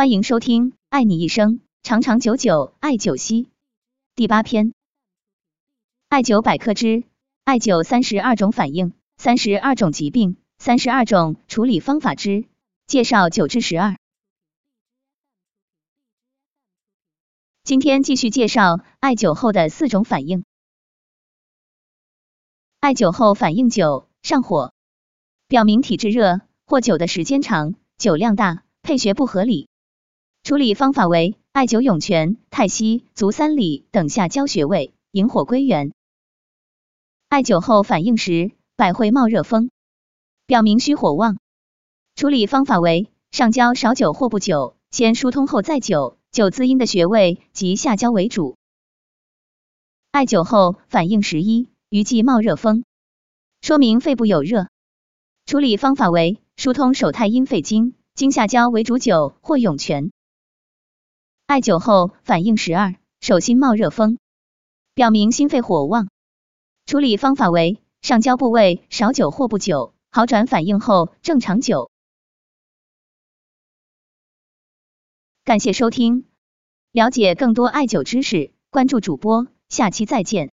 欢迎收听《爱你一生长长久久艾灸烯》第八篇，艾灸百科之艾灸三十二种反应、三十二种疾病、三十二种处理方法之介绍九至十二。今天继续介绍艾灸后的四种反应。艾灸后反应九，上火，表明体质热或灸的时间长，酒量大，配穴不合理。处理方法为艾灸涌泉、太溪、足三里等下焦穴位，引火归元。艾灸后反应时，百会冒热风，表明虚火旺。处理方法为上焦少灸或不灸，先疏通后再灸，灸滋阴的穴位及下焦为主。艾灸后反应十一，余悸冒热风，说明肺部有热。处理方法为疏通手太阴肺经，经下焦为主灸或涌泉。艾灸后反应十二，手心冒热风，表明心肺火旺。处理方法为上焦部位少灸或不灸，好转反应后正常灸。感谢收听，了解更多艾灸知识，关注主播，下期再见。